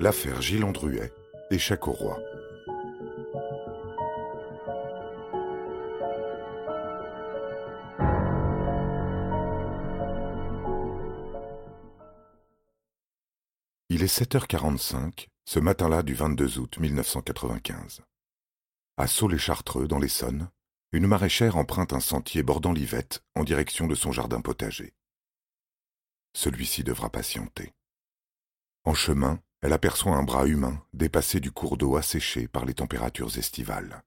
L'affaire Gilles Andruet, échec au roi. Il est 7h45, ce matin-là du 22 août 1995. À Sceaux-les-Chartreux, dans l'Essonne, une maraîchère emprunte un sentier bordant l'Yvette en direction de son jardin potager. Celui-ci devra patienter. En chemin, elle aperçoit un bras humain dépassé du cours d'eau asséché par les températures estivales.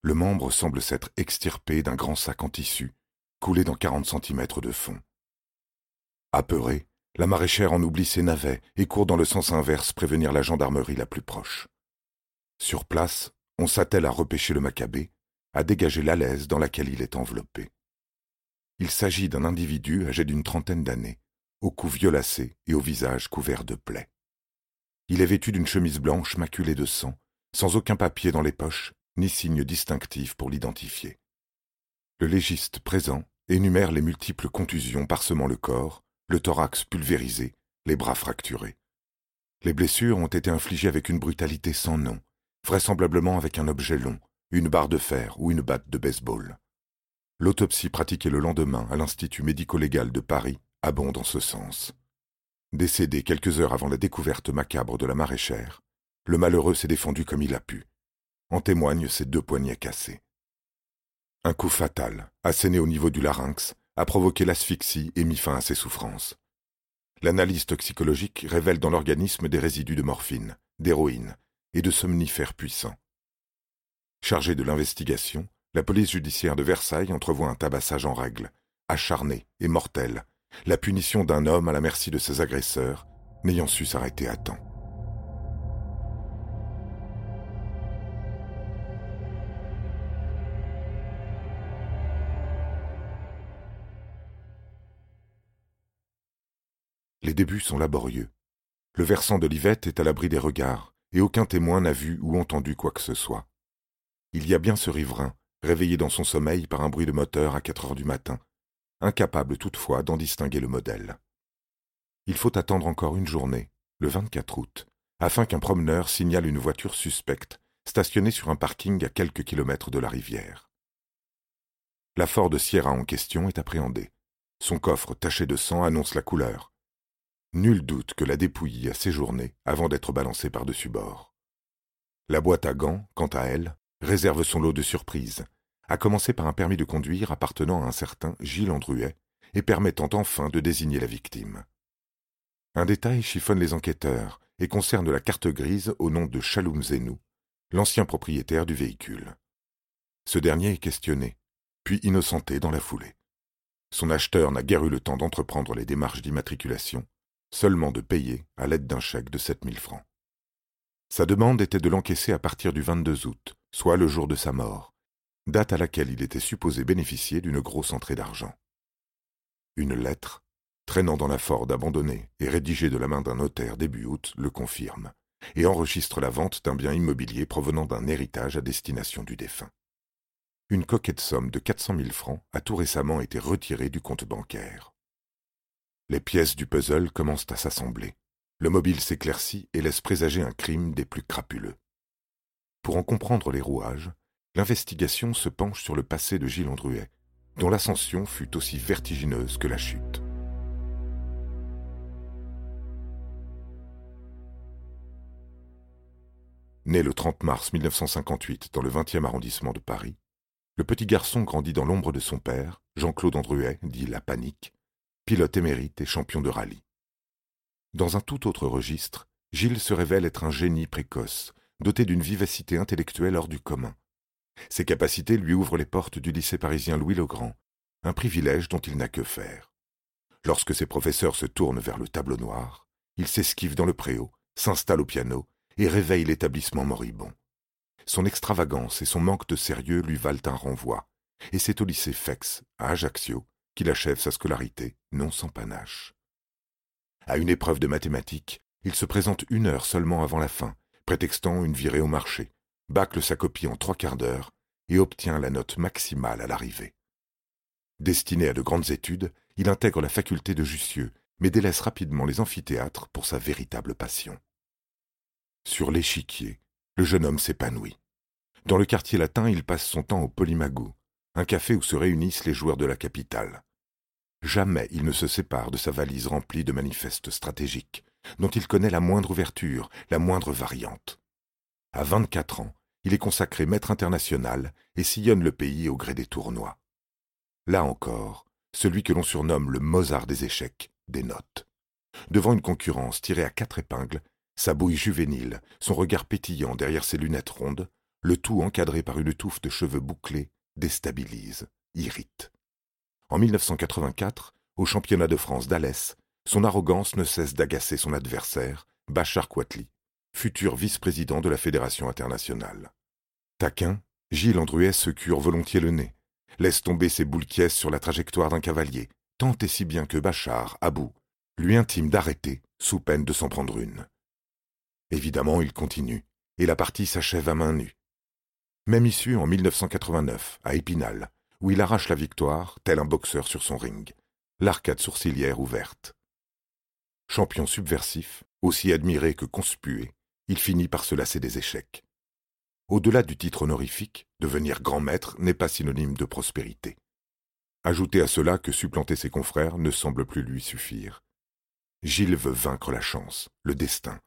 Le membre semble s'être extirpé d'un grand sac en tissu, coulé dans quarante centimètres de fond. Apeurée, la maraîchère en oublie ses navets et court dans le sens inverse prévenir la gendarmerie la plus proche. Sur place, on s'attelle à repêcher le macabé, à dégager l'alaise dans laquelle il est enveloppé. Il s'agit d'un individu âgé d'une trentaine d'années, au cou violacé et au visage couvert de plaies. Il est vêtu d'une chemise blanche maculée de sang, sans aucun papier dans les poches, ni signe distinctif pour l'identifier. Le légiste présent énumère les multiples contusions parsemant le corps, le thorax pulvérisé, les bras fracturés. Les blessures ont été infligées avec une brutalité sans nom, vraisemblablement avec un objet long, une barre de fer ou une batte de baseball. L'autopsie pratiquée le lendemain à l'Institut médico-légal de Paris abonde en ce sens. Décédé quelques heures avant la découverte macabre de la maraîchère, le malheureux s'est défendu comme il a pu. En témoignent ses deux poignets cassés. Un coup fatal, asséné au niveau du larynx, a provoqué l'asphyxie et mis fin à ses souffrances. L'analyse toxicologique révèle dans l'organisme des résidus de morphine, d'héroïne et de somnifères puissants. Chargée de l'investigation, la police judiciaire de Versailles entrevoit un tabassage en règle, acharné et mortel, la punition d'un homme à la merci de ses agresseurs, n'ayant su s'arrêter à temps. Les débuts sont laborieux. Le versant de l'Yvette est à l'abri des regards, et aucun témoin n'a vu ou entendu quoi que ce soit. Il y a bien ce riverain, réveillé dans son sommeil par un bruit de moteur à quatre heures du matin, incapable toutefois d'en distinguer le modèle. Il faut attendre encore une journée, le 24 août, afin qu'un promeneur signale une voiture suspecte stationnée sur un parking à quelques kilomètres de la rivière. La Ford Sierra en question est appréhendée. Son coffre taché de sang annonce la couleur. Nul doute que la dépouille a séjourné avant d'être balancée par-dessus bord. La boîte à gants, quant à elle, réserve son lot de surprises, à commencer par un permis de conduire appartenant à un certain Gilles Andruet et permettant enfin de désigner la victime. Un détail chiffonne les enquêteurs et concerne la carte grise au nom de Chaloum Zenou, l'ancien propriétaire du véhicule. Ce dernier est questionné, puis innocenté dans la foulée. Son acheteur n'a guère eu le temps d'entreprendre les démarches d'immatriculation, seulement de payer à l'aide d'un chèque de sept mille francs. Sa demande était de l'encaisser à partir du 22 août, soit le jour de sa mort, date à laquelle il était supposé bénéficier d'une grosse entrée d'argent. Une lettre, traînant dans la Ford abandonnée et rédigée de la main d'un notaire début août, le confirme, et enregistre la vente d'un bien immobilier provenant d'un héritage à destination du défunt. Une coquette somme de quatre cent mille francs a tout récemment été retirée du compte bancaire. Les pièces du puzzle commencent à s'assembler. Le mobile s'éclaircit et laisse présager un crime des plus crapuleux. Pour en comprendre les rouages, l'investigation se penche sur le passé de Gilles Andruet, dont l'ascension fut aussi vertigineuse que la chute. Né le 30 mars 1958 dans le 20e arrondissement de Paris, le petit garçon grandit dans l'ombre de son père, Jean-Claude Andruet, dit La Panique, pilote émérite et champion de rallye. Dans un tout autre registre, Gilles se révèle être un génie précoce, doté d'une vivacité intellectuelle hors du commun, ses capacités lui ouvrent les portes du lycée parisien Louis-le-Grand, un privilège dont il n'a que faire. Lorsque ses professeurs se tournent vers le tableau noir, il s'esquive dans le préau, s'installe au piano et réveille l'établissement moribond. Son extravagance et son manque de sérieux lui valent un renvoi, et c'est au lycée Fex, à Ajaccio, qu'il achève sa scolarité, non sans panache. À une épreuve de mathématiques, il se présente une heure seulement avant la fin, prétextant une virée au marché, bâcle sa copie en trois quarts d'heure et obtient la note maximale à l'arrivée. Destiné à de grandes études, il intègre la faculté de Jussieu, mais délaisse rapidement les amphithéâtres pour sa véritable passion. Sur l'échiquier, le jeune homme s'épanouit. Dans le quartier latin, il passe son temps au Polymago, un café où se réunissent les joueurs de la capitale. Jamais il ne se sépare de sa valise remplie de manifestes stratégiques, dont il connaît la moindre ouverture, la moindre variante. À vingt-quatre ans, il est consacré maître international et sillonne le pays au gré des tournois. Là encore, celui que l'on surnomme le Mozart des échecs dénote. Devant une concurrence tirée à quatre épingles, sa bouille juvénile, son regard pétillant derrière ses lunettes rondes, le tout encadré par une touffe de cheveux bouclés, déstabilise, irrite. En 1984, au championnat de France d'Alès, son arrogance ne cesse d'agacer son adversaire, Bachar Quatli, futur vice-président de la Fédération internationale. Taquin, Gilles Andruès se cure volontiers le nez, laisse tomber ses boules sur la trajectoire d'un cavalier, tant et si bien que Bachar, à bout, lui intime d'arrêter, sous peine de s'en prendre une. Évidemment, il continue, et la partie s'achève à main nue. Même issue en 1989, à Épinal, où il arrache la victoire, tel un boxeur sur son ring, l'arcade sourcilière ouverte. Champion subversif, aussi admiré que conspué, il finit par se lasser des échecs. Au-delà du titre honorifique, devenir grand maître n'est pas synonyme de prospérité. Ajoutez à cela que supplanter ses confrères ne semble plus lui suffire. Gilles veut vaincre la chance, le destin.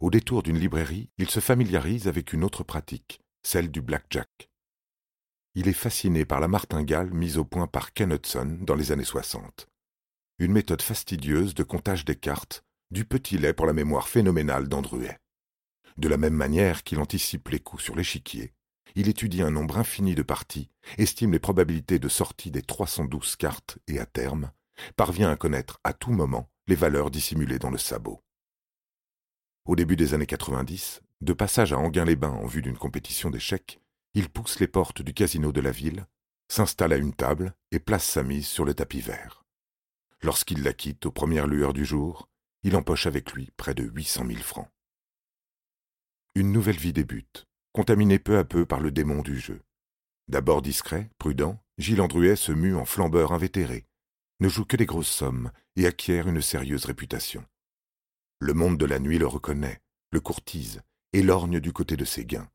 Au détour d'une librairie, il se familiarise avec une autre pratique, celle du blackjack. Il est fasciné par la martingale mise au point par Ken Hudson dans les années 60. Une méthode fastidieuse de comptage des cartes, du petit lait pour la mémoire phénoménale d'Andruet. De la même manière qu'il anticipe les coups sur l'échiquier, il étudie un nombre infini de parties, estime les probabilités de sortie des 312 cartes et, à terme, parvient à connaître à tout moment les valeurs dissimulées dans le sabot. Au début des années 90, de passage à Anguin-les-Bains en vue d'une compétition d'échecs, il pousse les portes du casino de la ville, s'installe à une table et place sa mise sur le tapis vert. Lorsqu'il la quitte aux premières lueurs du jour, il empoche avec lui près de huit cent mille francs. Une nouvelle vie débute, contaminée peu à peu par le démon du jeu. D'abord discret, prudent, Gilles Andruet se mue en flambeur invétéré, ne joue que des grosses sommes et acquiert une sérieuse réputation. Le monde de la nuit le reconnaît, le courtise et lorgne du côté de ses gains.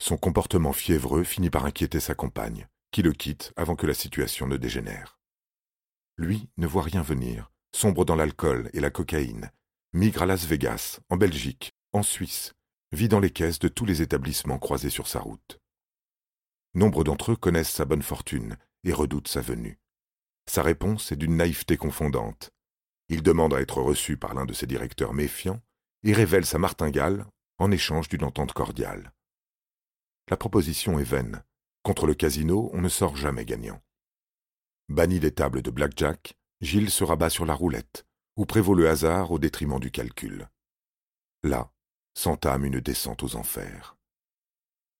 Son comportement fiévreux finit par inquiéter sa compagne, qui le quitte avant que la situation ne dégénère. Lui ne voit rien venir, sombre dans l'alcool et la cocaïne, migre à Las Vegas, en Belgique, en Suisse, vit dans les caisses de tous les établissements croisés sur sa route. Nombre d'entre eux connaissent sa bonne fortune et redoutent sa venue. Sa réponse est d'une naïveté confondante. Il demande à être reçu par l'un de ses directeurs méfiants et révèle sa martingale en échange d'une entente cordiale. La proposition est vaine. Contre le casino, on ne sort jamais gagnant. Banni des tables de blackjack, Gilles se rabat sur la roulette, où prévaut le hasard au détriment du calcul. Là s'entame une descente aux enfers.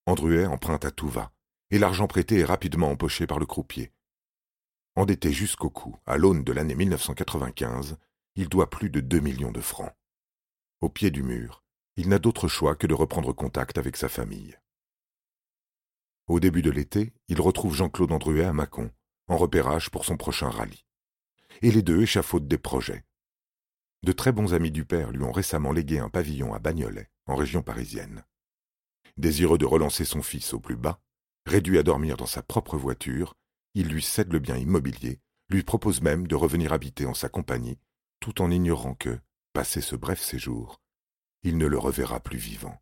Andruet emprunte à tout va, et l'argent prêté est rapidement empoché par le croupier. Endetté jusqu'au cou à l'aune de l'année 1995, il doit plus de deux millions de francs. Au pied du mur, il n'a d'autre choix que de reprendre contact avec sa famille. Au début de l'été, il retrouve Jean-Claude Andruet à Mâcon, en repérage pour son prochain rallye. Et les deux échafaudent des projets. De très bons amis du père lui ont récemment légué un pavillon à Bagnolet, en région parisienne. Désireux de relancer son fils au plus bas, réduit à dormir dans sa propre voiture, il lui cède le bien immobilier, lui propose même de revenir habiter en sa compagnie, tout en ignorant que, passé ce bref séjour, il ne le reverra plus vivant.